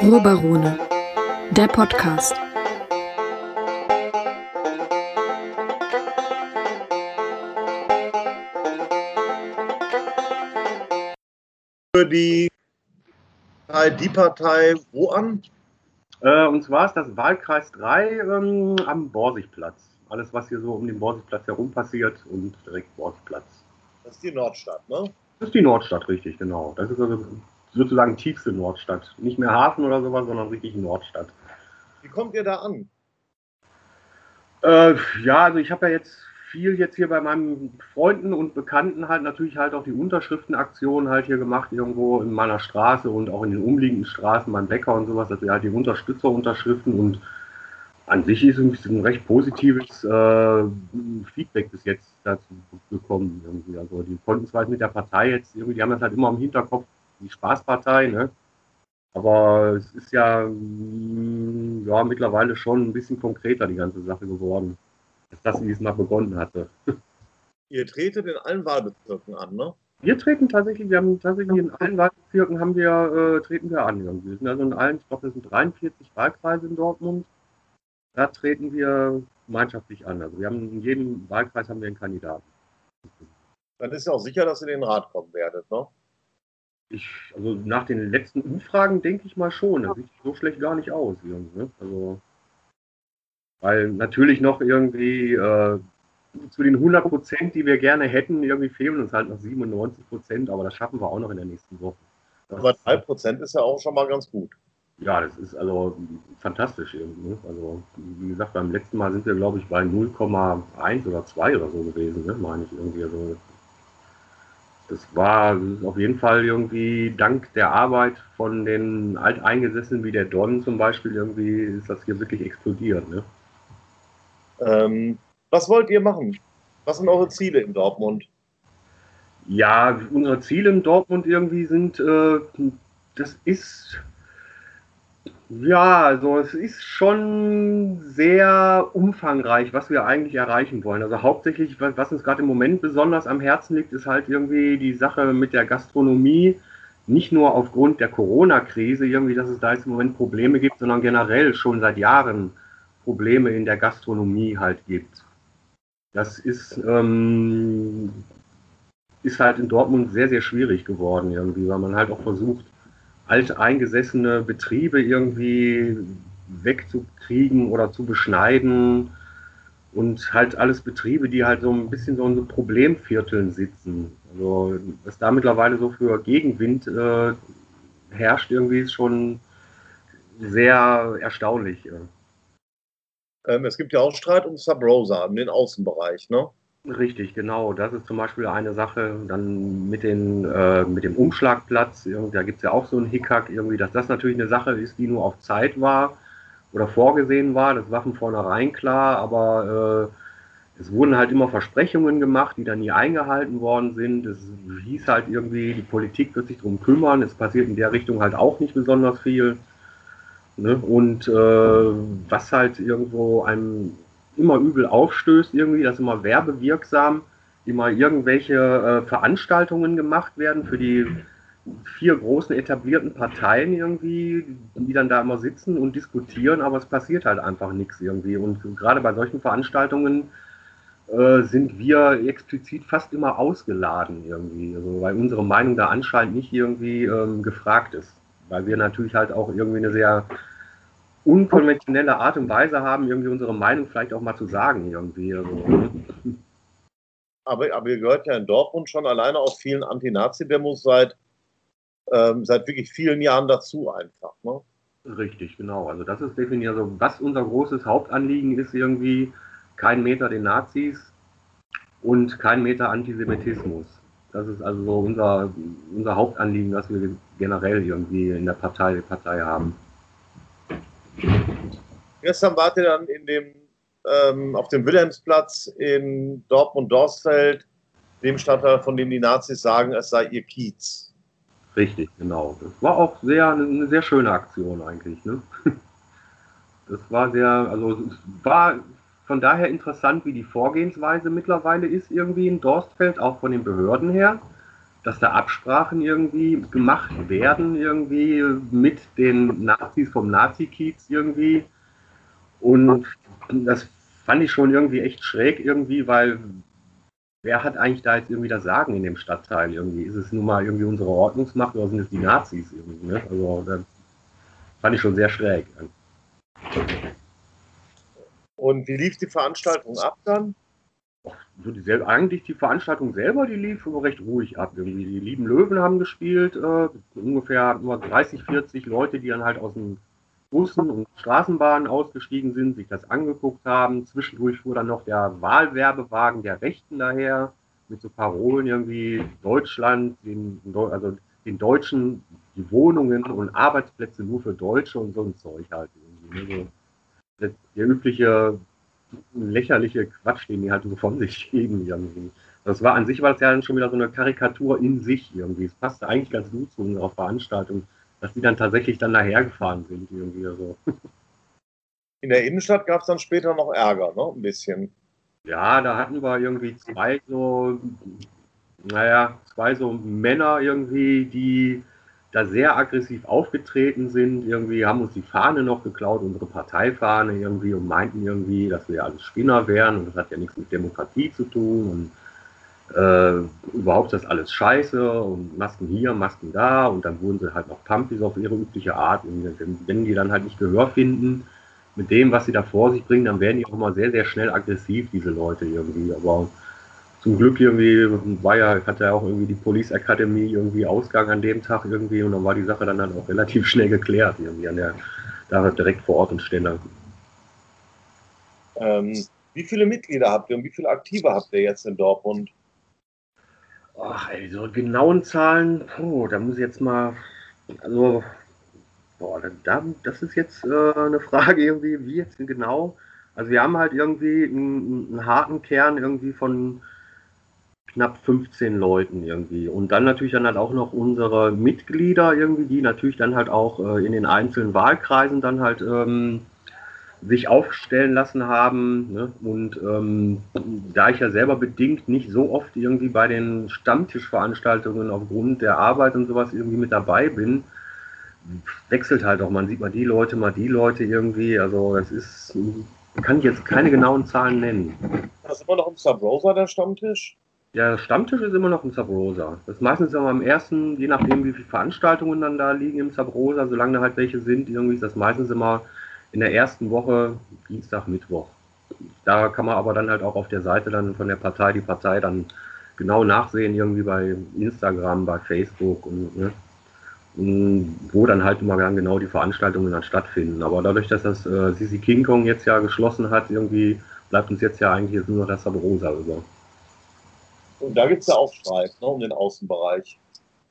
Ruhrbarone, der Podcast. Für die, die Partei wo an? Äh, und zwar ist das Wahlkreis 3 ähm, am Borsigplatz. Alles, was hier so um den Borsigplatz herum passiert und direkt Borsigplatz. Das ist die Nordstadt, ne? Das ist die Nordstadt, richtig, genau. Das ist also sozusagen tiefste Nordstadt. Nicht mehr Hafen oder sowas, sondern richtig Nordstadt. Wie kommt ihr da an? Äh, ja, also ich habe ja jetzt viel jetzt hier bei meinen Freunden und Bekannten halt natürlich halt auch die Unterschriftenaktion halt hier gemacht, irgendwo in meiner Straße und auch in den umliegenden Straßen, beim Bäcker und sowas, dass wir halt die Unterstützerunterschriften und an sich ist ein recht positives äh, Feedback bis jetzt dazu gekommen. Irgendwie. Also die konnten zwar mit der Partei jetzt irgendwie, die haben das halt immer im Hinterkopf, die Spaßpartei, ne? Aber es ist ja, mm, ja mittlerweile schon ein bisschen konkreter die ganze Sache geworden, als das diesmal begonnen hatte. Ihr tretet in allen Wahlbezirken an, ne? Wir treten tatsächlich, wir haben tatsächlich in allen Wahlbezirken haben wir, äh, treten wir an. Wir sind also in allen, ich glaube, es sind 43 Wahlkreise in Dortmund. Da treten wir gemeinschaftlich an. Also wir haben in jedem Wahlkreis haben wir einen Kandidaten. Dann ist ja auch sicher, dass ihr in den Rat kommen werdet, ne? Ich, also nach den letzten Umfragen denke ich mal schon. Das sieht so schlecht gar nicht aus. Ne? Also, weil natürlich noch irgendwie äh, zu den 100 Prozent, die wir gerne hätten, irgendwie fehlen uns halt noch 97 Prozent, aber das schaffen wir auch noch in der nächsten Woche. Das aber 3 Prozent ist ja auch schon mal ganz gut. Ja, das ist also fantastisch irgendwie. Ne? Also, wie gesagt, beim letzten Mal sind wir, glaube ich, bei 0,1 oder 2 oder so gewesen, ne? meine ich irgendwie. Also, das war auf jeden Fall irgendwie dank der Arbeit von den Alteingesessenen wie der Don zum Beispiel, irgendwie ist das hier wirklich explodiert. Ne? Ähm, was wollt ihr machen? Was sind eure Ziele in Dortmund? Ja, unsere Ziele in Dortmund irgendwie sind, äh, das ist ja, also es ist schon sehr umfangreich, was wir eigentlich erreichen wollen. Also hauptsächlich, was uns gerade im Moment besonders am Herzen liegt, ist halt irgendwie die Sache mit der Gastronomie. Nicht nur aufgrund der Corona-Krise, irgendwie, dass es da jetzt im Moment Probleme gibt, sondern generell schon seit Jahren Probleme in der Gastronomie halt gibt. Das ist, ähm, ist halt in Dortmund sehr, sehr schwierig geworden irgendwie, weil man halt auch versucht, alteingesessene Betriebe irgendwie wegzukriegen oder zu beschneiden und halt alles Betriebe, die halt so ein bisschen so in so Problemvierteln sitzen. Also was da mittlerweile so für Gegenwind äh, herrscht, irgendwie ist schon sehr erstaunlich. Ähm, es gibt ja auch Streit um Subrosa, um den Außenbereich, ne? Richtig, genau. Das ist zum Beispiel eine Sache. Dann mit, den, äh, mit dem Umschlagplatz, da gibt es ja auch so einen Hickhack, irgendwie, dass das natürlich eine Sache ist, die nur auf Zeit war oder vorgesehen war. Das war von vornherein klar, aber äh, es wurden halt immer Versprechungen gemacht, die dann nie eingehalten worden sind. Es hieß halt irgendwie, die Politik wird sich darum kümmern. Es passiert in der Richtung halt auch nicht besonders viel. Ne? Und äh, was halt irgendwo einem immer übel aufstößt, irgendwie, dass immer werbewirksam immer irgendwelche äh, Veranstaltungen gemacht werden für die vier großen etablierten Parteien irgendwie, die dann da immer sitzen und diskutieren, aber es passiert halt einfach nichts irgendwie. Und gerade bei solchen Veranstaltungen äh, sind wir explizit fast immer ausgeladen irgendwie, also weil unsere Meinung da anscheinend nicht irgendwie ähm, gefragt ist, weil wir natürlich halt auch irgendwie eine sehr unkonventionelle Art und Weise haben, irgendwie unsere Meinung vielleicht auch mal zu sagen. Irgendwie. Also, ne? aber, aber ihr gehört ja in Dortmund schon alleine aus vielen Anti-Nazi-Demos seit, ähm, seit wirklich vielen Jahren dazu einfach. Ne? Richtig, genau. Also das ist definiert, also was unser großes Hauptanliegen ist irgendwie, kein Meter den Nazis und kein Meter Antisemitismus. Das ist also so unser, unser Hauptanliegen, das wir generell irgendwie in der Partei, der Partei haben. Gestern wart ihr dann in dem, ähm, auf dem Wilhelmsplatz in Dortmund-Dorsfeld, dem Stadtteil, von dem die Nazis sagen, es sei ihr Kiez. Richtig, genau. Das war auch sehr, eine sehr schöne Aktion eigentlich. Ne? Das war sehr, also es war von daher interessant, wie die Vorgehensweise mittlerweile ist, irgendwie in Dorstfeld, auch von den Behörden her dass da Absprachen irgendwie gemacht werden, irgendwie mit den Nazis vom Nazi-Kiez irgendwie. Und das fand ich schon irgendwie echt schräg irgendwie, weil wer hat eigentlich da jetzt irgendwie das Sagen in dem Stadtteil irgendwie? Ist es nun mal irgendwie unsere Ordnungsmacht oder sind es die Nazis irgendwie? Ne? Also das fand ich schon sehr schräg. Und wie lief die Veranstaltung ab dann? So die eigentlich die Veranstaltung selber, die lief recht ruhig ab. Irgendwie. Die lieben Löwen haben gespielt, äh, ungefähr nur 30, 40 Leute, die dann halt aus den Bussen und Straßenbahnen ausgestiegen sind, sich das angeguckt haben. Zwischendurch fuhr dann noch der Wahlwerbewagen der Rechten daher mit so Parolen irgendwie Deutschland, den, also den Deutschen die Wohnungen und Arbeitsplätze nur für Deutsche und so ein Zeug halt. Irgendwie. Also, der, der übliche lächerliche Quatsch, den die halt so von sich geben irgendwie. Das war an sich war das ja dann schon wieder so eine Karikatur in sich irgendwie. Es passte eigentlich ganz gut zu unserer Veranstaltung, dass die dann tatsächlich dann dahergefahren sind irgendwie so. In der Innenstadt gab es dann später noch Ärger, ne? Ein bisschen. Ja, da hatten wir irgendwie zwei so, naja, zwei so Männer irgendwie, die da sehr aggressiv aufgetreten sind. Irgendwie haben uns die Fahne noch geklaut, unsere Parteifahne irgendwie und meinten irgendwie, dass wir alles Spinner wären und das hat ja nichts mit Demokratie zu tun und äh, überhaupt das alles scheiße und Masken hier, Masken da und dann wurden sie halt noch Pumpis auf ihre übliche Art und wenn die dann halt nicht Gehör finden mit dem, was sie da vor sich bringen, dann werden die auch mal sehr, sehr schnell aggressiv, diese Leute irgendwie, aber zum Glück irgendwie war ja, hatte ja auch irgendwie die Police Academy irgendwie Ausgang an dem Tag irgendwie und dann war die Sache dann, dann auch relativ schnell geklärt, irgendwie an der, da direkt vor Ort und Stelle. Ähm, wie viele Mitglieder habt ihr und wie viele Aktive habt ihr jetzt in Dortmund? Ach, ey, so genauen Zahlen, puh, da muss ich jetzt mal, also, boah, da, das ist jetzt äh, eine Frage irgendwie, wie jetzt genau. Also wir haben halt irgendwie einen, einen harten Kern irgendwie von knapp 15 Leuten irgendwie. Und dann natürlich dann halt auch noch unsere Mitglieder irgendwie, die natürlich dann halt auch äh, in den einzelnen Wahlkreisen dann halt ähm, sich aufstellen lassen haben. Ne? Und ähm, da ich ja selber bedingt nicht so oft irgendwie bei den Stammtischveranstaltungen aufgrund der Arbeit und sowas irgendwie mit dabei bin, wechselt halt auch. Man sieht mal die Leute, mal die Leute irgendwie. Also es ist, kann ich jetzt keine genauen Zahlen nennen. Das ist immer noch im Subrosa der Stammtisch? Der Stammtisch ist immer noch im Subrosa. Das ist meistens immer am ersten, je nachdem wie viele Veranstaltungen dann da liegen im Subrosa, solange da halt welche sind, irgendwie ist das meistens immer in der ersten Woche Dienstag, Mittwoch. Da kann man aber dann halt auch auf der Seite dann von der Partei die Partei dann genau nachsehen, irgendwie bei Instagram, bei Facebook und, ne, und wo dann halt immer dann genau die Veranstaltungen dann stattfinden. Aber dadurch, dass das äh, Sisi King Kong jetzt ja geschlossen hat, irgendwie bleibt uns jetzt ja eigentlich jetzt nur noch das Subrosa über. Und da gibt es ja auch Streit ne, um den Außenbereich.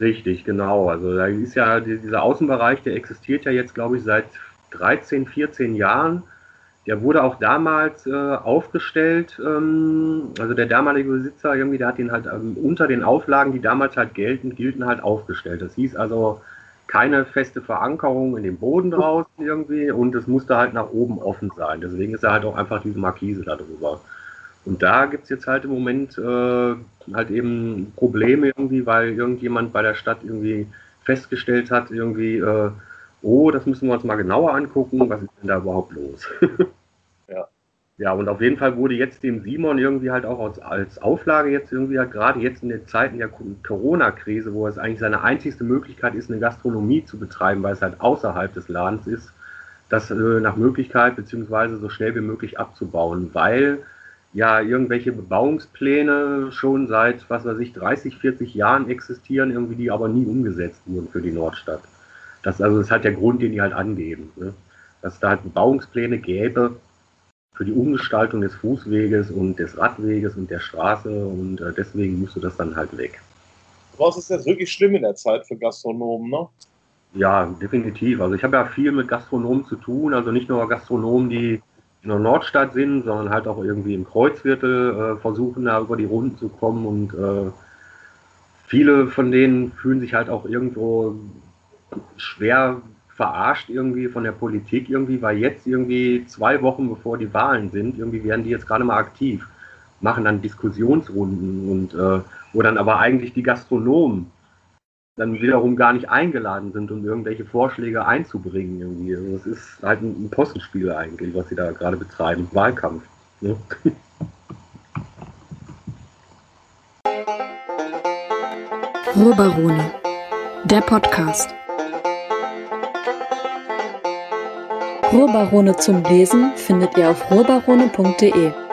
Richtig, genau. Also da ist ja dieser Außenbereich, der existiert ja jetzt, glaube ich, seit 13, 14 Jahren. Der wurde auch damals äh, aufgestellt, ähm, also der damalige Besitzer irgendwie, der hat ihn halt ähm, unter den Auflagen, die damals halt gelten, gielten halt aufgestellt. Das hieß also keine feste Verankerung in dem Boden draußen irgendwie und es musste halt nach oben offen sein. Deswegen ist er halt auch einfach diese Markise da drüber. Und da gibt es jetzt halt im Moment äh, halt eben Probleme irgendwie, weil irgendjemand bei der Stadt irgendwie festgestellt hat, irgendwie, äh, oh, das müssen wir uns mal genauer angucken, was ist denn da überhaupt los? ja. Ja, und auf jeden Fall wurde jetzt dem Simon irgendwie halt auch als, als Auflage jetzt irgendwie halt gerade jetzt in den Zeiten der Corona-Krise, wo es eigentlich seine einzigste Möglichkeit ist, eine Gastronomie zu betreiben, weil es halt außerhalb des Ladens ist, das äh, nach Möglichkeit beziehungsweise so schnell wie möglich abzubauen, weil ja irgendwelche Bebauungspläne schon seit, was weiß ich, 30, 40 Jahren existieren, irgendwie die aber nie umgesetzt wurden für die Nordstadt. Das, also, das ist halt der Grund, den die halt angeben. Ne? Dass es da halt Bebauungspläne gäbe für die Umgestaltung des Fußweges und des Radweges und der Straße und äh, deswegen musste das dann halt weg. Was ist jetzt wirklich schlimm in der Zeit für Gastronomen, ne? Ja, definitiv. Also ich habe ja viel mit Gastronomen zu tun, also nicht nur Gastronomen, die in der Nordstadt sind, sondern halt auch irgendwie im Kreuzviertel äh, versuchen, da über die Runden zu kommen. Und äh, viele von denen fühlen sich halt auch irgendwo schwer verarscht irgendwie von der Politik irgendwie, weil jetzt irgendwie zwei Wochen bevor die Wahlen sind, irgendwie werden die jetzt gerade mal aktiv. machen dann Diskussionsrunden und äh, wo dann aber eigentlich die Gastronomen dann wiederum gar nicht eingeladen sind, um irgendwelche Vorschläge einzubringen. Irgendwie. Also das ist halt ein, Postenspiel eigentlich, was sie da gerade betreiben, Wahlkampf. Ne? Ruhrbarone, der Podcast. Ruhrbarone zum Lesen findet ihr auf ruhrbarone.de.